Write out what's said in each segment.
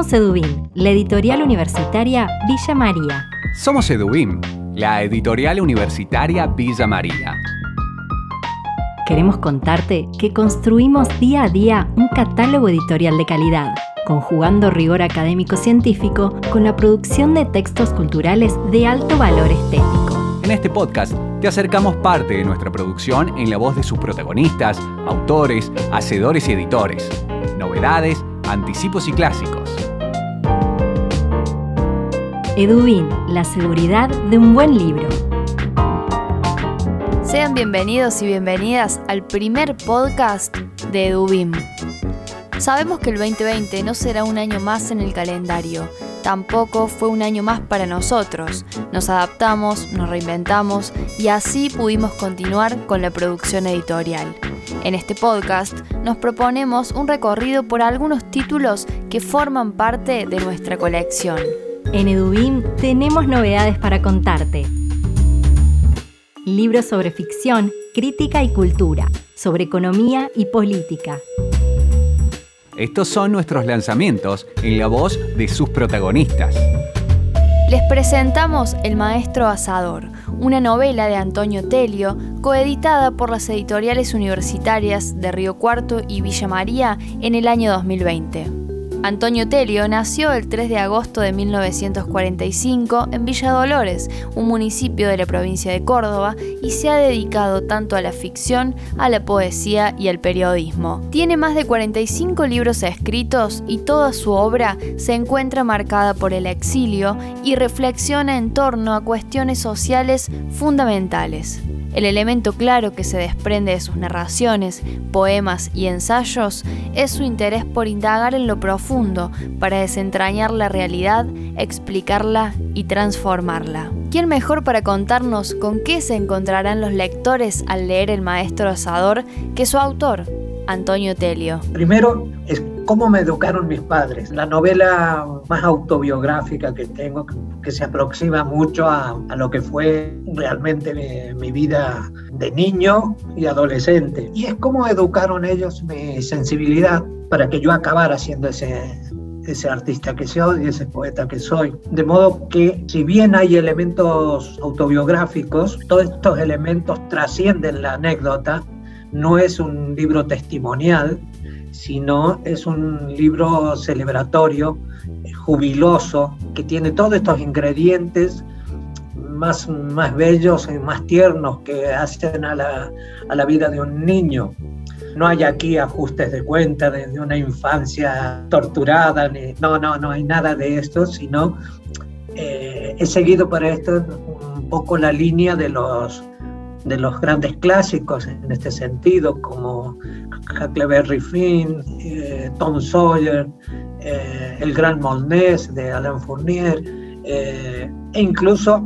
Somos Edubim, la editorial universitaria Villa María. Somos Edubim, la editorial universitaria Villa María. Queremos contarte que construimos día a día un catálogo editorial de calidad, conjugando rigor académico-científico con la producción de textos culturales de alto valor estético. En este podcast te acercamos parte de nuestra producción en la voz de sus protagonistas, autores, hacedores y editores. Novedades, anticipos y clásicos. Edubin, la seguridad de un buen libro. Sean bienvenidos y bienvenidas al primer podcast de Edubim. Sabemos que el 2020 no será un año más en el calendario, tampoco fue un año más para nosotros. Nos adaptamos, nos reinventamos y así pudimos continuar con la producción editorial. En este podcast nos proponemos un recorrido por algunos títulos que forman parte de nuestra colección. En Edubim tenemos novedades para contarte. Libros sobre ficción, crítica y cultura, sobre economía y política. Estos son nuestros lanzamientos en la voz de sus protagonistas. Les presentamos El Maestro Asador, una novela de Antonio Telio, coeditada por las editoriales universitarias de Río Cuarto y Villa María en el año 2020. Antonio Telio nació el 3 de agosto de 1945 en Villa Dolores, un municipio de la provincia de Córdoba, y se ha dedicado tanto a la ficción, a la poesía y al periodismo. Tiene más de 45 libros escritos y toda su obra se encuentra marcada por el exilio y reflexiona en torno a cuestiones sociales fundamentales. El elemento claro que se desprende de sus narraciones, poemas y ensayos es su interés por indagar en lo profundo para desentrañar la realidad, explicarla y transformarla. ¿Quién mejor para contarnos con qué se encontrarán los lectores al leer El Maestro Asador que su autor, Antonio Telio? Primero cómo me educaron mis padres. La novela más autobiográfica que tengo, que se aproxima mucho a, lo que fue realmente mi, vida de niño y adolescente. Y es cómo educaron ellos mi sensibilidad para que yo acabara siendo ese, ese artista que soy y ese poeta que soy. De modo que si bien hay elementos autobiográficos, todos estos elementos trascienden la anécdota. No es un libro testimonial, sino es un libro celebratorio, eh, jubiloso, que tiene todos estos ingredientes más, más bellos y más tiernos que hacen a la, a la vida de un niño. No hay aquí ajustes de cuenta de, una infancia torturada, ni, no, no, no hay nada de esto, sino eh, he seguido para esto un poco la línea de los de los grandes clásicos en este sentido, como Huckleberry Finn, eh, Tom Sawyer, eh, El Gran Molnés de Alain Fournier, eh, e incluso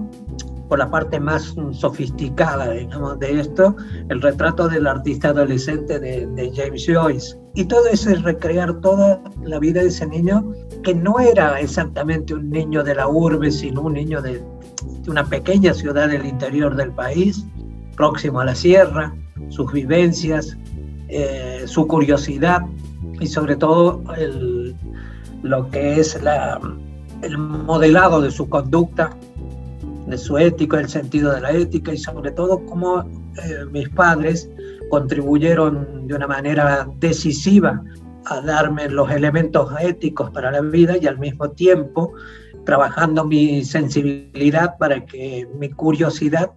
por la parte más sofisticada, digamos, de esto, el retrato del artista adolescente de, James Joyce. Y todo eso es recrear toda la vida de ese niño, que no era exactamente un niño de la urbe, sino un niño de una pequeña ciudad del interior del país, próximo a la sierra, sus vivencias, eh, su curiosidad y sobre todo lo que es el modelado de su conducta, de su ética, el sentido de la ética y sobre todo cómo eh, mis padres contribuyeron de una manera decisiva a darme los elementos éticos para la vida y al mismo tiempo trabajando mi sensibilidad para que mi curiosidad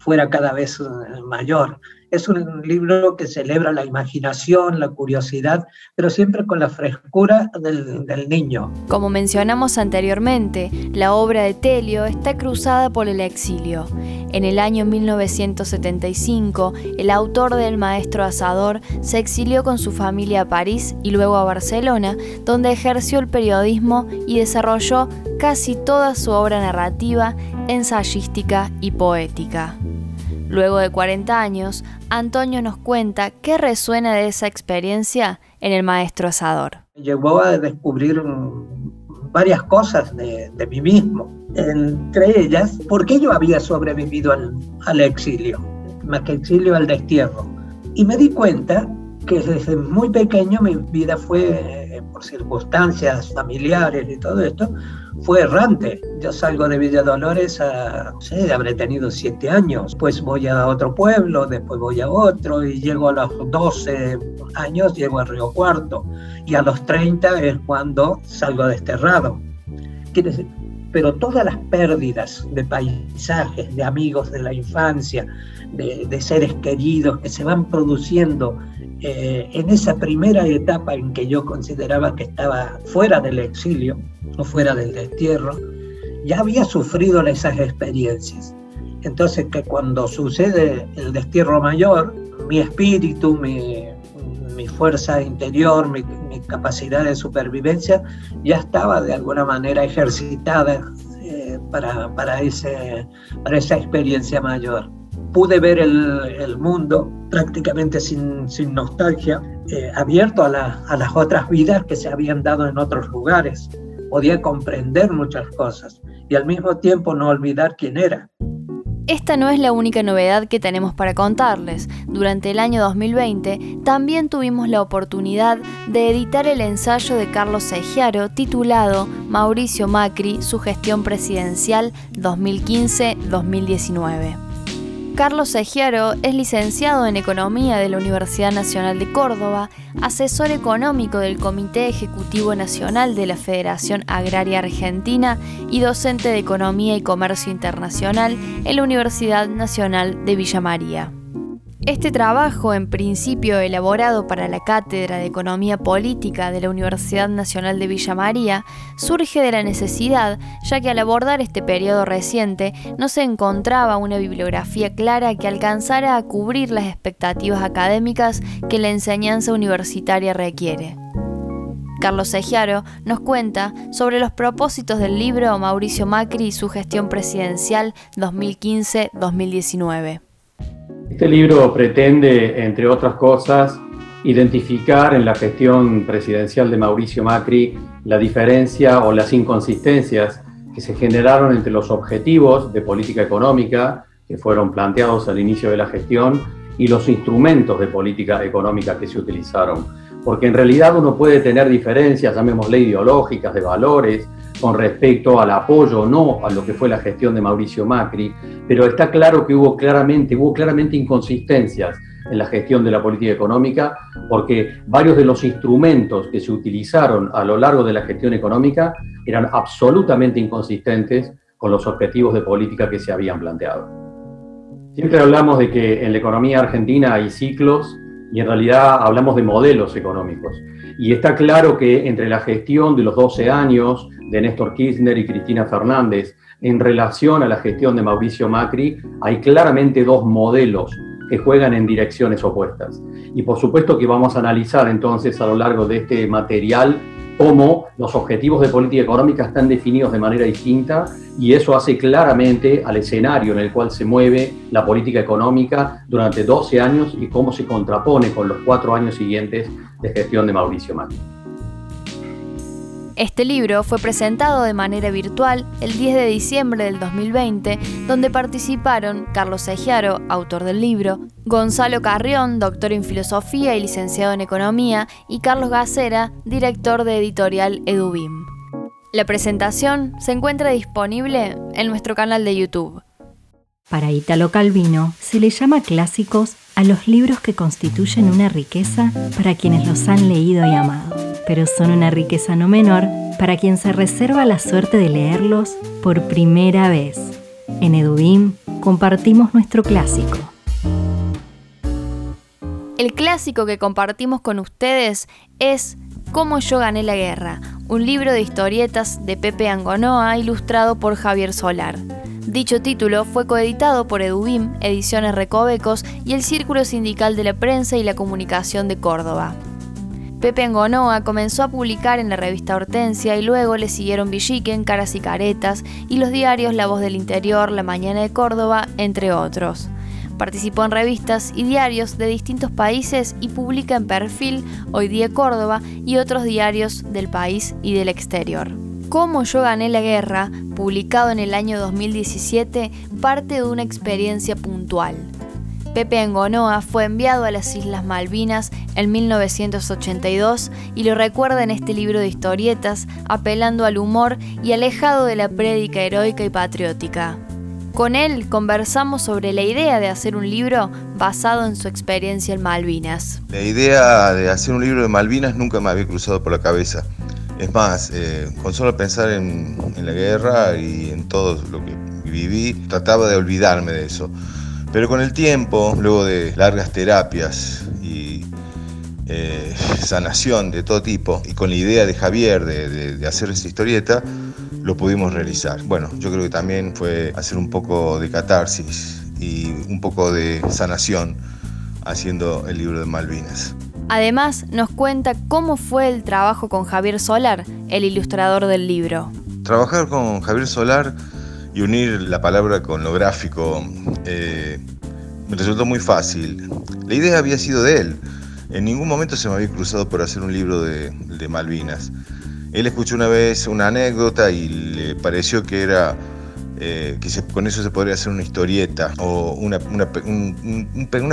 fuera cada vez eh, mayor. Es un libro que celebra la imaginación, la curiosidad, pero siempre con la frescura del, del, niño. Como mencionamos anteriormente, la obra de Telio está cruzada por el exilio. En el año 1975, el autor del Maestro Asador se exilió con su familia a París y luego a Barcelona, donde ejerció el periodismo y desarrolló casi toda su obra narrativa, ensayística y poética. Luego de 40 años, Antonio nos cuenta qué resuena de esa experiencia en el maestro asador. Llevó a descubrir varias cosas de, mí mismo, entre ellas, por qué yo había sobrevivido al, al exilio, más que exilio al destierro. Y me di cuenta que desde muy pequeño mi vida fue, eh, por circunstancias familiares y todo esto, fue errante. Yo salgo de Villa Dolores a, no sé, habré tenido siete años, pues voy a otro pueblo, después voy a otro y llego a los 12 años, llego a Río Cuarto y a los 30 es cuando salgo desterrado. Quiere decir, pero todas las pérdidas de paisajes, de amigos de la infancia, de, seres queridos que se van produciendo eh, en esa primera etapa en que yo consideraba que estaba fuera del exilio o fuera del destierro, ya había sufrido esas experiencias. Entonces que cuando sucede el destierro mayor, mi espíritu, mi, fuerza interior, mi, capacidad de supervivencia ya estaba de alguna manera ejercitada eh, para, para, ese, para esa experiencia mayor pude ver el, mundo prácticamente sin, nostalgia, eh, abierto a, las otras vidas que se habían dado en otros lugares. Podía comprender muchas cosas y al mismo tiempo no olvidar quién era. Esta no es la única novedad que tenemos para contarles. Durante el año 2020 también tuvimos la oportunidad de editar el ensayo de Carlos Segiaro titulado Mauricio Macri, su gestión presidencial 2015-2019. Carlos Segiaro es licenciado en Economía de la Universidad Nacional de Córdoba, asesor económico del Comité Ejecutivo Nacional de la Federación Agraria Argentina y docente de Economía y Comercio Internacional en la Universidad Nacional de Villa María. Este trabajo, en principio elaborado para la Cátedra de Economía Política de la Universidad Nacional de Villa María, surge de la necesidad, ya que al abordar este periodo reciente no se encontraba una bibliografía clara que alcanzara a cubrir las expectativas académicas que la enseñanza universitaria requiere. Carlos Segiaro nos cuenta sobre los propósitos del libro Mauricio Macri y su gestión presidencial 2015-2019. Este libro pretende, entre otras cosas, identificar en la gestión presidencial de Mauricio Macri la diferencia o las inconsistencias que se generaron entre los objetivos de política económica que fueron planteados al inicio de la gestión y los instrumentos de política económica que se utilizaron. Porque en realidad uno puede tener diferencias, llamémosle ideológicas, de valores, con respecto al apoyo o no a lo que fue la gestión de Mauricio Macri, pero está claro que hubo claramente, hubo claramente inconsistencias en la gestión de la política económica, porque varios de los instrumentos que se utilizaron a lo largo de la gestión económica eran absolutamente inconsistentes con los objetivos de política que se habían planteado. Siempre hablamos de que en la economía argentina hay ciclos y en realidad hablamos de modelos económicos. Y está claro que entre la gestión de los 12 años de Néstor Kirchner y Cristina Fernández en relación a la gestión de Mauricio Macri, hay claramente dos modelos que juegan en direcciones opuestas. Y por supuesto que vamos a analizar entonces a lo largo de este material cómo los objetivos de política económica están definidos de manera distinta y eso hace claramente al escenario en el cual se mueve la política económica durante 12 años y cómo se contrapone con los cuatro años siguientes de gestión de Mauricio Macri. Este libro fue presentado de manera virtual el 10 de diciembre del 2020, donde participaron Carlos Segiaro, autor del libro, Gonzalo Carrión, doctor en filosofía y licenciado en economía, y Carlos Gacera, director de editorial Edubim. La presentación se encuentra disponible en nuestro canal de YouTube. Para Italo Calvino se le llama clásicos a los libros que constituyen una riqueza para quienes los han leído y amado, pero son una riqueza no menor para quien se reserva la suerte de leerlos por primera vez. En Edubim compartimos nuestro clásico. El clásico que compartimos con ustedes es Cómo yo gané la guerra, un libro de historietas de Pepe Angonoa ilustrado por Javier Solar. Dicho título fue coeditado por Edubim, Ediciones Recovecos y el Círculo Sindical de la Prensa y la Comunicación de Córdoba. Pepe Angonoa comenzó a publicar en la revista Hortensia y luego le siguieron Villiquen, Caras y Caretas y los diarios La Voz del Interior, La Mañana de Córdoba, entre otros. Participó en revistas y diarios de distintos países y publica en Perfil, Hoy Día Córdoba y otros diarios del país y del exterior. Cómo yo gané la guerra, publicado en el año 2017, parte de una experiencia puntual. Pepe Angonoa fue enviado a las Islas Malvinas en 1982 y lo recuerda en este libro de historietas, apelando al humor y alejado de la prédica heroica y patriótica. Con él conversamos sobre la idea de hacer un libro basado en su experiencia en Malvinas. La idea de hacer un libro de Malvinas nunca me había cruzado por la cabeza. Es más, eh, con solo pensar en, la guerra y en todo lo que viví, trataba de olvidarme de eso. Pero con el tiempo, luego de largas terapias y eh, sanación de todo tipo, y con la idea de Javier de, de hacer esa historieta, lo pudimos realizar. Bueno, yo creo que también fue hacer un poco de catarsis y un poco de sanación haciendo el libro de Malvinas. Además, nos cuenta cómo fue el trabajo con Javier Solar, el ilustrador del libro. Trabajar con Javier Solar y unir la palabra con lo gráfico eh, me resultó muy fácil. La idea había sido de él. En ningún momento se me había cruzado por hacer un libro de, de Malvinas. Él escuchó una vez una anécdota y le pareció que era eh, que con eso se podría hacer una historieta o una, una,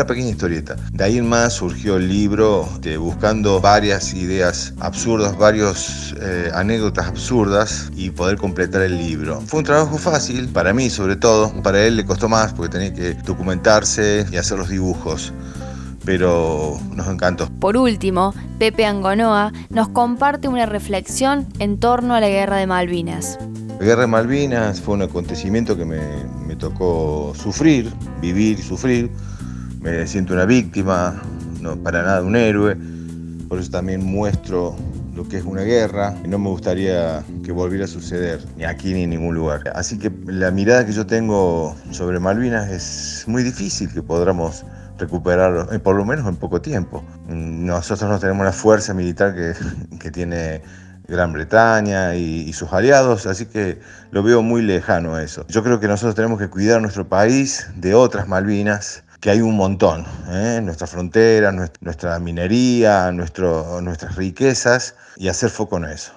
pequeña historieta. De ahí en más surgió el libro buscando varias ideas absurdas, varias eh, anécdotas absurdas y poder completar el libro. Fue un trabajo fácil, para mí sobre todo, para él le costó más porque tenía que documentarse y hacer los dibujos pero nos encantó. Por último, Pepe Angonoa nos comparte una reflexión en torno a la guerra de Malvinas. La guerra de Malvinas fue un acontecimiento que me, tocó sufrir, vivir y sufrir. Me siento una víctima, no para nada un héroe. Por eso también muestro lo que es una guerra y no me gustaría que volviera a suceder ni aquí ni en ningún lugar. Así que la mirada que yo tengo sobre Malvinas es muy difícil que podamos recuperarlo, eh, por lo menos en poco tiempo. Nosotros no tenemos la fuerza militar que, que tiene Gran Bretaña y, sus aliados, así que lo veo muy lejano eso. Yo creo que nosotros tenemos que cuidar nuestro país de otras Malvinas, que hay un montón, ¿eh? nuestra frontera, nuestra minería, nuestro, nuestras riquezas, y hacer foco en eso.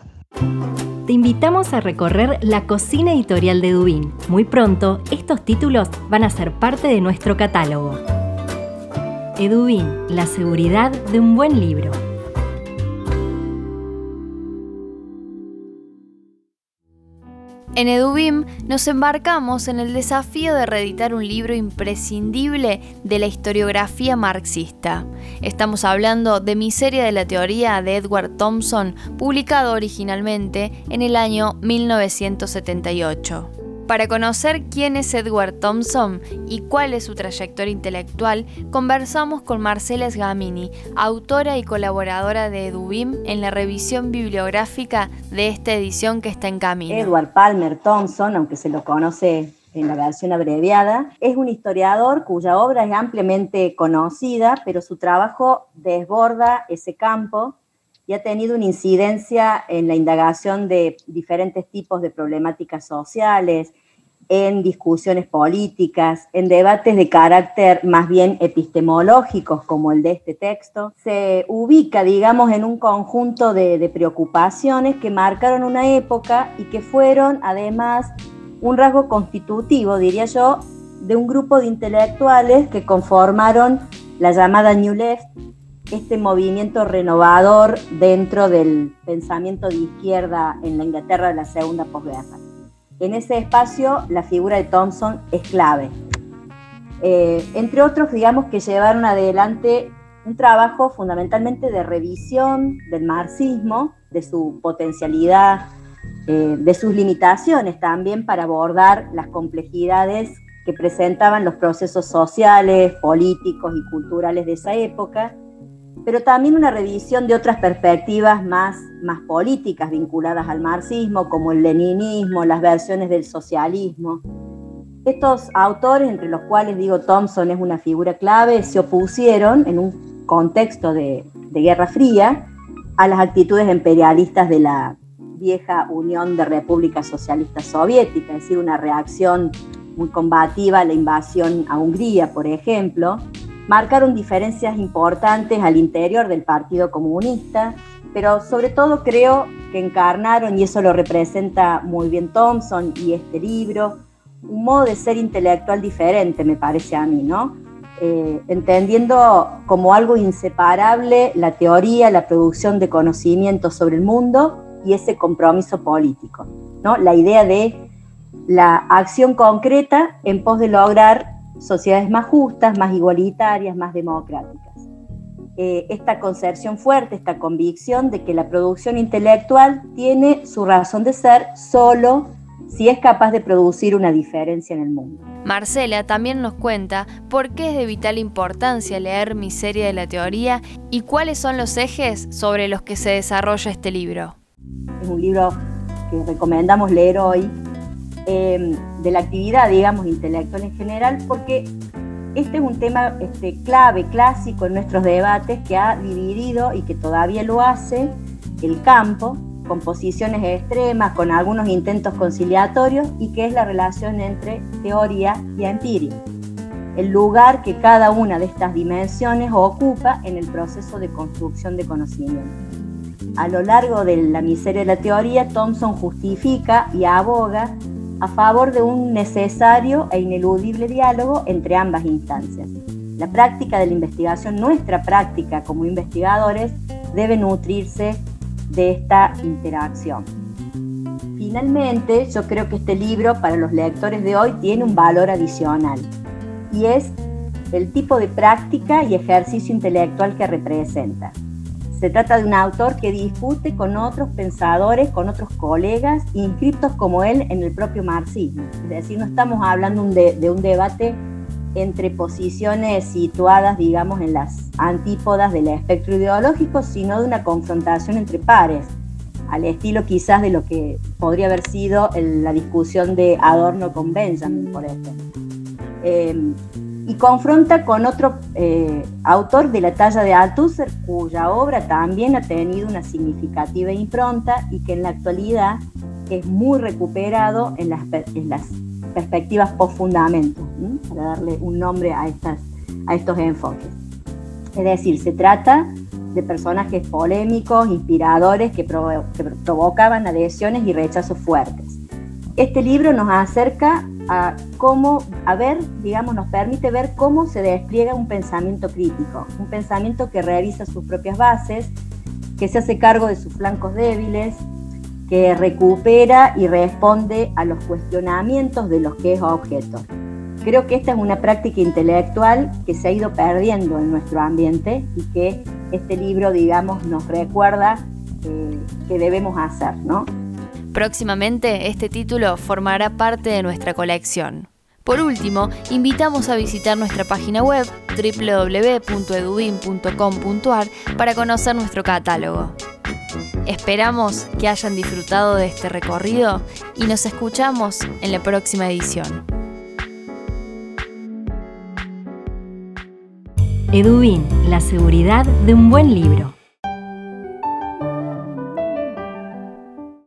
Te invitamos a recorrer la cocina editorial de Dubín. Muy pronto, estos títulos van a ser parte de nuestro catálogo. Edubin, la seguridad de un buen libro. En Edubim nos embarcamos en el desafío de reeditar un libro imprescindible de la historiografía marxista. Estamos hablando de Miseria de la Teoría de Edward Thompson, publicado originalmente en el año 1978. Para conocer quién es Edward Thompson y cuál es su trayectoria intelectual, conversamos con Marcela Sgamini, autora y colaboradora de EduBIM en la revisión bibliográfica de esta edición que está en camino. Edward Palmer Thompson, aunque se lo conoce en la versión abreviada, es un historiador cuya obra es ampliamente conocida, pero su trabajo desborda ese campo y ha tenido una incidencia en la indagación de diferentes tipos de problemáticas sociales, en discusiones políticas, en debates de carácter más bien epistemológicos como el de este texto, se ubica, digamos, en un conjunto de, preocupaciones que marcaron una época y que fueron además un rasgo constitutivo, diría yo, de un grupo de intelectuales que conformaron la llamada New Left, este movimiento renovador dentro del pensamiento de izquierda en la Inglaterra de la segunda posguerra. En ese espacio la figura de Thompson es clave. Eh, entre otros, digamos que llevaron adelante un trabajo fundamentalmente de revisión del marxismo, de su potencialidad, eh, de sus limitaciones también para abordar las complejidades que presentaban los procesos sociales, políticos y culturales de esa época pero también una revisión de otras perspectivas más, más políticas vinculadas al marxismo, como el leninismo, las versiones del socialismo. Estos autores, entre los cuales digo Thompson es una figura clave, se opusieron en un contexto de, de Guerra Fría a las actitudes imperialistas de la vieja Unión de Repúblicas Socialistas Soviéticas, es decir, una reacción muy combativa a la invasión a Hungría, por ejemplo, marcaron diferencias importantes al interior del Partido Comunista, pero sobre todo creo que encarnaron, y eso lo representa muy bien Thompson y este libro, un modo de ser intelectual diferente, me parece a mí, ¿no? eh, entendiendo como algo inseparable la teoría, la producción de conocimiento sobre el mundo y ese compromiso político. ¿no? La idea de la acción concreta en pos de lograr sociedades más justas, más igualitarias, más democráticas. Eh, esta concepción fuerte, esta convicción de que la producción intelectual tiene su razón de ser solo si es capaz de producir una diferencia en el mundo. Marcela también nos cuenta por qué es de vital importancia leer Miseria de la Teoría y cuáles son los ejes sobre los que se desarrolla este libro. Es un libro que recomendamos leer hoy em, de la actividad, digamos, intelectual en general, porque este es un tema este, clave, clásico en nuestros debates que ha dividido y que todavía lo hace el campo con posiciones extremas, con algunos intentos conciliatorios y que es la relación entre teoría y empiria. El lugar que cada una de estas dimensiones ocupa en el proceso de construcción de conocimiento. A lo largo de la miseria de la teoría, Thompson justifica y aboga a favor de un necesario e ineludible diálogo entre ambas instancias. La práctica de la investigación, nuestra práctica como investigadores, debe nutrirse de esta interacción. Finalmente, yo creo que este libro para los lectores de hoy tiene un valor adicional y es el tipo de práctica y ejercicio intelectual que representa. Se trata de un autor que discute con otros pensadores, con otros colegas inscritos como él en el propio marxismo. Es decir, no estamos hablando de, un debate entre posiciones situadas, digamos, en las antípodas del espectro ideológico, sino de una confrontación entre pares, al estilo quizás de lo que podría haber sido la discusión de Adorno con Benjamin, por ejemplo. Em, y confronta con otro eh, autor de la talla de Althusser, cuya obra también ha tenido una significativa impronta y que en la actualidad es muy recuperado en las, en las perspectivas post-fundamentos, para darle un nombre a, estas, a estos enfoques. Es decir, se trata de personajes polémicos, inspiradores, que, que provocaban adhesiones y rechazos fuertes. Este libro nos acerca a cómo, a ver, digamos, nos permite ver cómo se despliega un pensamiento crítico, un pensamiento que revisa sus propias bases, que se hace cargo de sus flancos débiles, que recupera y responde a los cuestionamientos de los que es objeto. Creo que esta es una práctica intelectual que se ha ido perdiendo en nuestro ambiente y que este libro, digamos, nos recuerda eh, que debemos hacer, ¿no? Próximamente este título formará parte de nuestra colección. Por último, invitamos a visitar nuestra página web www.edubin.com.ar para conocer nuestro catálogo. Esperamos que hayan disfrutado de este recorrido y nos escuchamos en la próxima edición. Edubin, la seguridad de un buen libro.